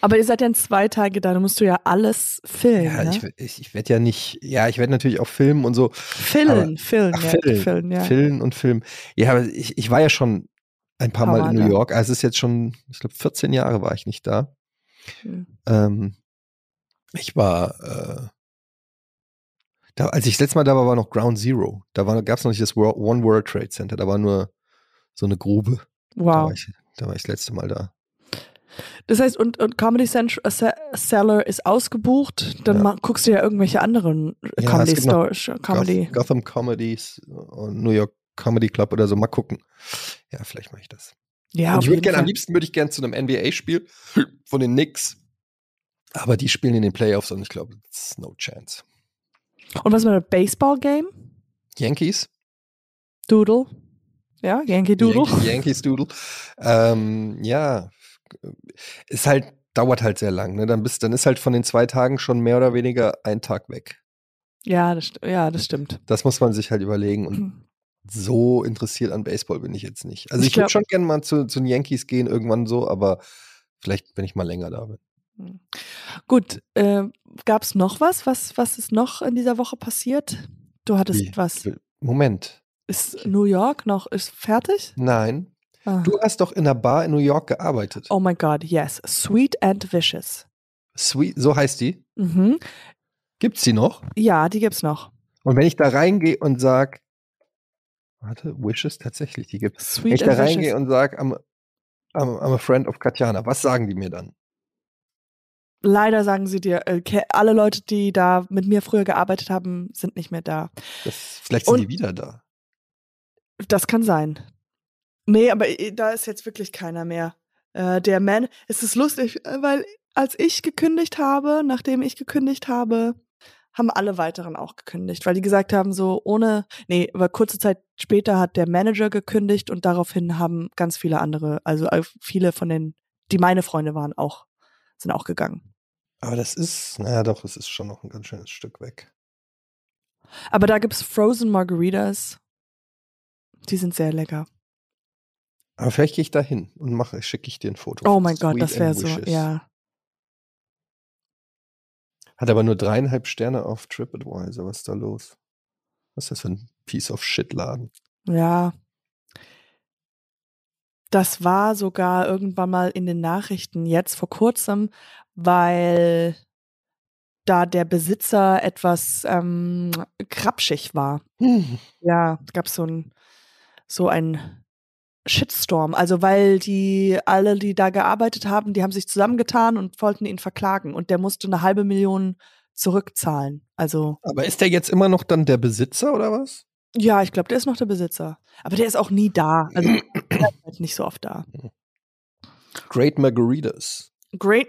Aber ihr seid ja in zwei Tage da, da musst du ja alles filmen. Ja, ne? ich, ich, ich werde ja nicht, ja, ich werde natürlich auch filmen und so. Filmen, filmen, ja. Filmen, filmen, ja. Filmen und Filmen. Ja, aber ich, ich war ja schon ein paar Mal in New. York. Also es ist jetzt schon, ich glaube, 14 Jahre war ich nicht da. Hm. Ähm, ich war, äh, da, als ich das letzte Mal da war, war noch Ground Zero. Da gab es noch nicht das World, One World Trade Center. Da war nur so eine Grube. Da, Wow. war ich, da war ich das letzte Mal da. Das heißt, und, und Comedy Central, äh, Ce- Cellar ist ausgebucht, dann Ja. guckst du ja irgendwelche anderen äh, Ja, Comedy es gibt noch Store, Comedy. Goth, Gotham Comedies und New York Comedy Club oder so. Mal gucken. Ja, vielleicht mache ich das. Ja, und ich würde gerne, am liebsten würde ich gerne zu einem NBA-Spiel von den Knicks. Aber die spielen in den Playoffs und ich glaube, it's no chance. Und was mit dem Baseball-Game? Yankees? Doodle. Ja, Yankee Doodle. Yankees, Yankees Doodle. Ähm, ja, ist halt, dauert halt sehr lang. Ne? Dann, bist, dann ist halt von den zwei Tagen schon mehr oder weniger ein Tag weg. Ja, das, ja, das stimmt. Das muss man sich halt überlegen. Und Hm. *clears throat* so interessiert an Baseball bin ich jetzt nicht. Also Ich ich, würde schon gerne mal zu, zu den Yankees gehen, irgendwann so, aber vielleicht, wenn ich mal länger da bin. Hm. Gut, äh, gab es noch was? was? Was ist noch in dieser Woche passiert? Du hattest Wie? was. Moment. Ist New York noch ist fertig? Nein. Ah. Du hast doch in einer Bar in New York gearbeitet. Oh my God, yes. Sweet and Vicious. Sweet, so heißt die. Mhm. Gibt's die noch? Ja, die gibt's noch. Und wenn ich da reingehe und sag, warte, Wishes tatsächlich, die gibt's. Wenn Sweet ich da reingehe und sag, I'm, I'm, I'm a friend of Katjana, was sagen die mir dann? Leider sagen sie dir, äh, ke- alle Leute, die da mit mir früher gearbeitet haben, sind nicht mehr da. Das, vielleicht sind Und- die wieder da. Das kann sein. Nee, aber äh, da ist jetzt wirklich keiner mehr. Äh, der Man, es ist lustig, äh, weil als ich gekündigt habe, nachdem ich gekündigt habe, haben alle weiteren auch gekündigt, weil die gesagt haben, so ohne, nee, aber kurze Zeit später hat der Manager gekündigt und daraufhin haben ganz viele andere, also äh, viele von den, die meine Freunde waren, auch, sind auch gegangen. Aber das ist, naja doch, es ist schon noch ein ganz schönes Stück weg. Aber da gibt's Frozen Margaritas. Die sind sehr lecker. Aber vielleicht gehe ich da hin und mache, schicke ich dir ein Foto. Oh mein Gott, das wäre so, ja. Hat aber nur dreieinhalb Sterne auf TripAdvisor. Was ist da los? Was ist das für ein Piece of Shit Laden? Ja. Das war sogar irgendwann mal in den Nachrichten jetzt vor kurzem, weil da der Besitzer etwas ähm, krapschig war. Hm. Ja, gab so ein so ein Shitstorm. Also weil die alle, die da gearbeitet haben, die haben sich zusammengetan und wollten ihn verklagen und der musste eine halbe Million zurückzahlen. Also Aber ist der jetzt immer noch dann der Besitzer oder was? ja, ich glaube, der ist noch der Besitzer. Aber der ist auch nie da. Also der ist *clears throat* halt nicht so oft da. Great Margaritas. Great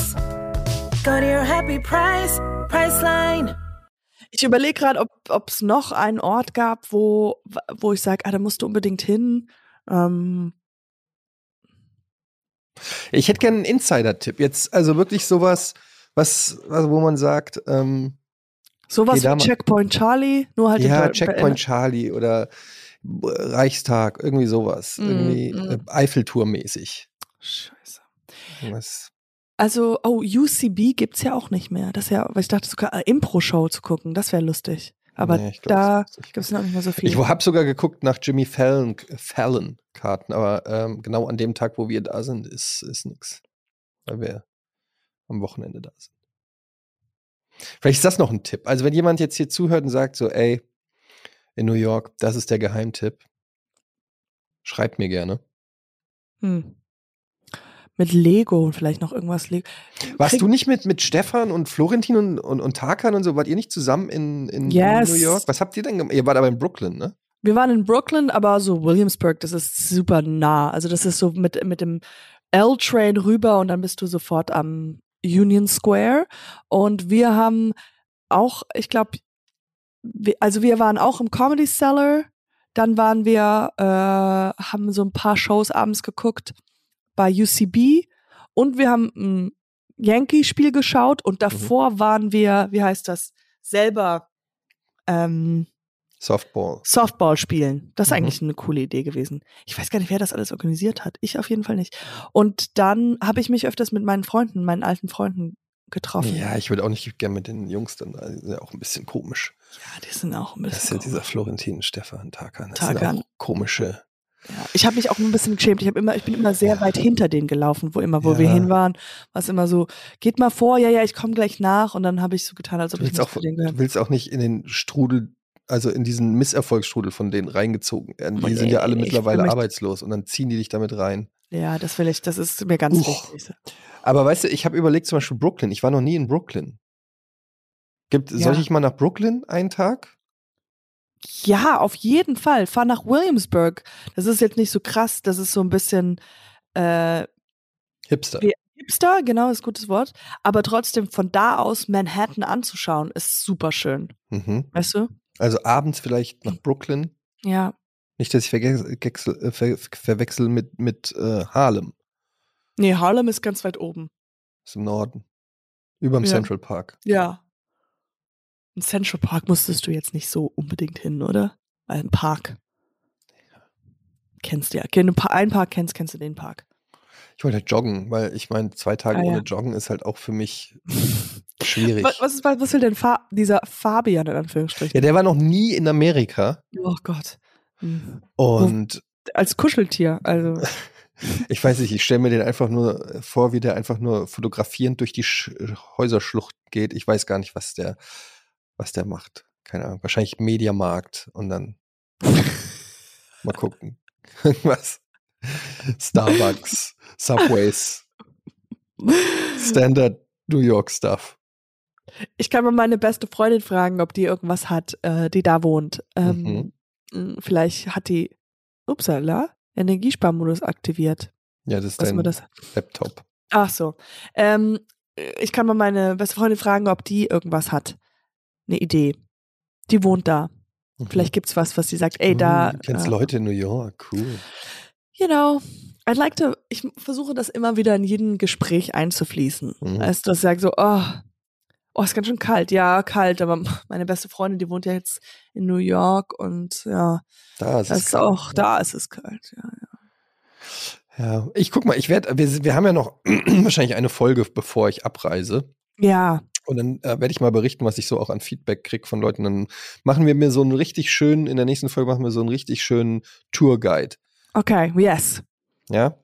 Go to your happy price, Priceline. Ich überlege gerade, ob es noch einen Ort gab, wo, wo ich sage, ah, da musst du unbedingt hin. Ähm, Ich hätte gerne einen Insider-Tipp. Jetzt, also wirklich sowas, was, was wo man sagt, ähm, sowas wie Checkpoint Charlie, nur halt in ja, Checkpoint Charlie oder Reichstag, irgendwie sowas. Mm, irgendwie mm. äh, Eiffeltour-mäßig. Scheiße. Was- Also, oh, UCB gibt's ja auch nicht mehr. Das ist ja, weil ich dachte, sogar eine Impro-Show zu gucken, das wäre lustig. Aber Nee, glaub, da nicht gibt's noch nicht mehr so viel. Ich habe sogar geguckt nach Jimmy Fallon, Fallon Karten, aber ähm, genau an dem Tag, wo wir da sind, ist, ist nix. Weil wir am Wochenende da sind. Vielleicht ist das noch ein Tipp. Also wenn jemand jetzt hier zuhört und sagt so, ey, in New York, das ist der Geheimtipp, schreibt mir gerne. hm. Mit Lego und vielleicht noch irgendwas Lego. Warst Krieg- du nicht mit, mit Stefan und Florentin und, und, und Tarkan und so, wart ihr nicht zusammen in, in Yes. New York? Was habt ihr denn gemacht? Ihr wart aber in Brooklyn, ne? Wir waren in Brooklyn, aber so Williamsburg, das ist super nah. Also das ist so mit, mit dem L-Train rüber und dann bist du sofort am Union Square. Und wir haben auch, ich glaube, also wir waren auch im Comedy Cellar. Dann waren wir, äh, haben so ein paar Shows abends geguckt bei UCB und wir haben ein Yankee-Spiel geschaut und davor waren wir, wie heißt das, selber ähm, Softball. Softball spielen. Das ist Mhm. eigentlich eine coole Idee gewesen. Ich weiß gar nicht, wer das alles organisiert hat. Ich auf jeden Fall nicht. Und dann habe ich mich öfters mit meinen Freunden, meinen alten Freunden getroffen. Ja, ich würde auch nicht gerne mit den Jungs dann, also ist ja auch ein bisschen komisch. Ja, die sind auch ein Das ist bisschen. ja dieser komisch. Florentin, Stefan, Tarkan. Das Tarkan. sind auch komische. Ja. Ich habe mich auch ein bisschen geschämt. Ich habe immer, ich bin immer sehr weit hinter denen gelaufen, wo immer, wo wir Ja. hin waren. War es immer so, geht mal vor, ja, ja, ich komme gleich nach. Und dann habe ich so getan, als ob Du ich willst, nicht auch, zu denen du gehöre. willst auch nicht in den Strudel, also in diesen Misserfolgsstrudel von denen reingezogen werden. Die sind ja alle mittlerweile arbeitslos und dann ziehen die dich damit rein. Ja, das will ich, das ist mir ganz Uch. wichtig. Aber weißt du, ich habe überlegt zum Beispiel Brooklyn. Ich war noch nie in Brooklyn. Gibt, Soll Ja. ich mal nach Brooklyn einen Tag? Ja, auf jeden Fall. Fahr nach Williamsburg. Das ist jetzt nicht so krass. Das ist so ein bisschen äh, Hipster. Hipster, genau, ist ein gutes Wort. Aber trotzdem von da aus Manhattan anzuschauen, ist super schön. Mhm. Weißt du? Also abends vielleicht nach Brooklyn. Ja. Nicht, dass ich verwechsel, äh, ver, verwechsel mit, mit äh, Harlem. Nee, Harlem ist ganz weit oben. Ist im Norden. Überm Ja. Central Park. Ja. In Central Park musstest du jetzt nicht so unbedingt hin, oder? Weil ein Park. Kennst du ja. Wenn du einen Park kennst, kennst du den Park. Ich wollte halt joggen, weil ich meine, zwei Tage Ah, ja. ohne Joggen ist halt auch für mich *laughs* schwierig. Was, was, ist, was will denn Fa dieser Fabian in Anführungsstrichen? Ja, der war noch nie in Amerika oh Gott. Hm. und Als Kuscheltier, also. *laughs* ich weiß nicht, ich stelle mir den einfach nur vor, wie der einfach nur fotografierend durch die Sch Häuserschlucht geht. Ich weiß gar nicht, was der, was der macht. Keine Ahnung. Wahrscheinlich Mediamarkt und dann *laughs* mal gucken. *laughs* Irgendwas. Starbucks, Subways, Standard New York Stuff. Ich kann mal meine beste Freundin fragen, ob die irgendwas hat, äh, die da wohnt. Ähm, Mhm. mh, Vielleicht hat die, upsala, Energiesparmodus aktiviert. Ja, das ist Was dein das? Laptop. Ach so. Ähm, ich kann mal meine beste Freundin fragen, ob die irgendwas hat. Eine Idee. Die wohnt da. Mhm. Vielleicht gibt's was, was sie sagt, ey, da. Du kennst äh, Leute in New York, cool. You know, I'd like to, ich versuche das immer wieder in jedem Gespräch einzufließen. Mhm. Du, dass ich sage so, oh, oh, ist ganz schön kalt. Ja, kalt, aber meine beste Freundin, die wohnt ja jetzt in New York und ja, Da ist es ist kalt. auch, da ist es kalt, ja. Ja, ich guck mal, ich werde, wir, wir haben ja noch *clears throat* wahrscheinlich eine Folge, bevor ich abreise. Ja, Und dann äh, werde ich mal berichten, was ich so auch an Feedback kriege von Leuten. Dann machen wir mir so einen richtig schönen, in der nächsten Folge machen wir so einen richtig schönen Tourguide. okay, yes, Ja.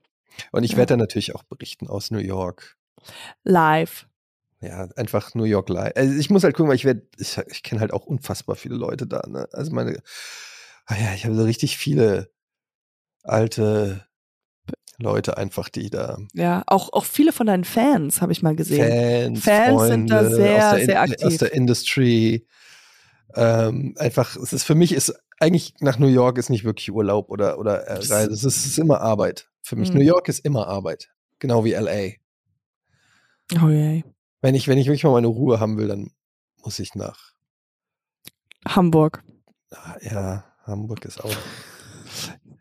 Und ich Ja. werde dann natürlich auch berichten aus New York. live. Ja, einfach New York live. Also ich muss halt gucken, weil ich werde, ich, ich kenne halt auch unfassbar viele Leute da. Ne? Also meine, ah ja, ich habe so richtig viele alte Leute einfach, die da Ja, auch, auch viele von deinen Fans habe ich mal gesehen. Fans, Fans sind da Freunde sehr, aus sehr aus aktiv. der Industry. Ähm, einfach, es ist für mich ist eigentlich nach New York ist nicht wirklich Urlaub oder oder äh, Reise. Es ist, es ist immer Arbeit. Für mich Mhm. New York ist immer Arbeit, genau wie LA. Oh je. Wenn ich wenn ich wirklich mal meine Ruhe haben will, dann muss ich nach. Hamburg. Ah, Ja, Hamburg ist auch.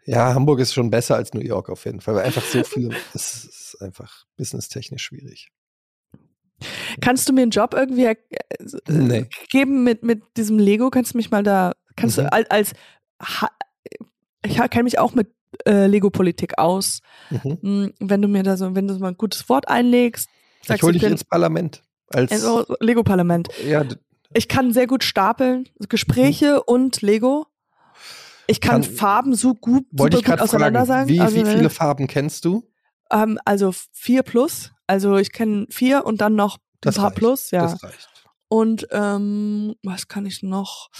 Ja, Hamburg ist schon besser als New York auf jeden Fall, weil einfach so viele, es ist einfach businesstechnisch schwierig. Kannst du mir einen Job irgendwie äh, Nee. geben mit, mit diesem Lego? Kannst du mich mal da, kannst Mhm. du als, als ich kenne mich auch mit äh, Lego-Politik aus. Mhm. Hm, Wenn du mir da so, wenn du mal ein gutes Wort einlegst, Sagst ich hole dich bin- ins Parlament. Als, Also Lego-Parlament. ja, Ich kann sehr gut stapeln, Gespräche und Lego. Ich kann, Kann- Farben so gut, wollte ich gut auseinander fragen, sagen. wie, also, wie viele Farben kennst du? ähm, also vier plus. Also ich kenne vier und dann noch ein paar reicht. plus, ja. Das reicht. Und ähm, was kann ich noch?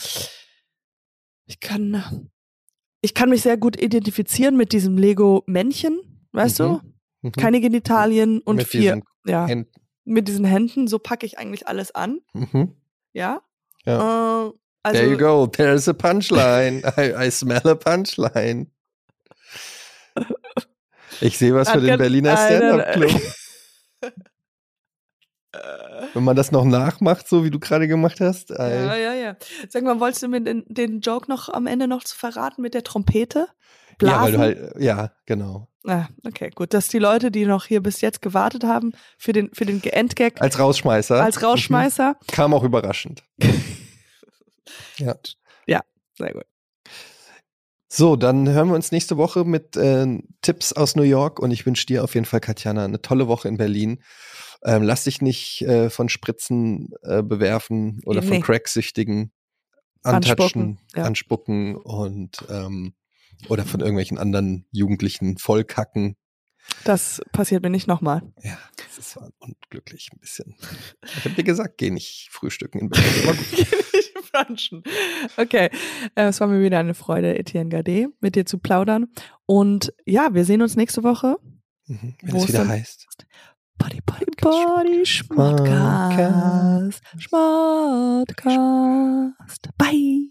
Ich kann, ich kann mich sehr gut identifizieren mit diesem Lego-Männchen, weißt du? Mhm. Keine Genitalien und Mit vier, ja, Händen. mit diesen Händen. So packe ich eigentlich alles an, Mhm. ja. Ja. Äh, also, There you go. There's a punchline. *laughs* I, I smell a punchline. Ich sehe was für den Berliner einen- Stand-Up-Club. *laughs* Wenn man das noch nachmacht, so wie du gerade gemacht hast. Ja, ey. ja, ja. Sag mal, wolltest du mir den, den Joke noch am Ende noch zu verraten mit der Trompete? Ja, weil Blasen? du halt, ja, genau. Ah, okay, gut. Dass die Leute, die noch hier bis jetzt gewartet haben, für den, für den Endgag Als Rausschmeißer. als Rausschmeißer. Mhm. Kam auch überraschend. *laughs* ja. Sehr gut. So, dann hören wir uns nächste Woche mit äh, Tipps aus New York und ich wünsche dir auf jeden Fall, Katjana, eine tolle Woche in Berlin. Ähm, lass dich nicht äh, von Spritzen äh, bewerfen oder Nee. von Cracksüchtigen Anspucken, antatschen, ja. anspucken und ähm, oder von irgendwelchen anderen Jugendlichen vollkacken. Das passiert mir nicht nochmal. Ja, das ist so unglücklich ein bisschen. Ich habe dir gesagt, geh nicht frühstücken in Berlin. *laughs* Brunchen. Okay, äh, es war mir wieder eine Freude, Etienne Gade, mit dir zu plaudern. Und ja, wir sehen uns nächste Woche. Mhm, Wenn es wieder heißt. Body, body, body, Schmodcast. Schmodcast. Bye.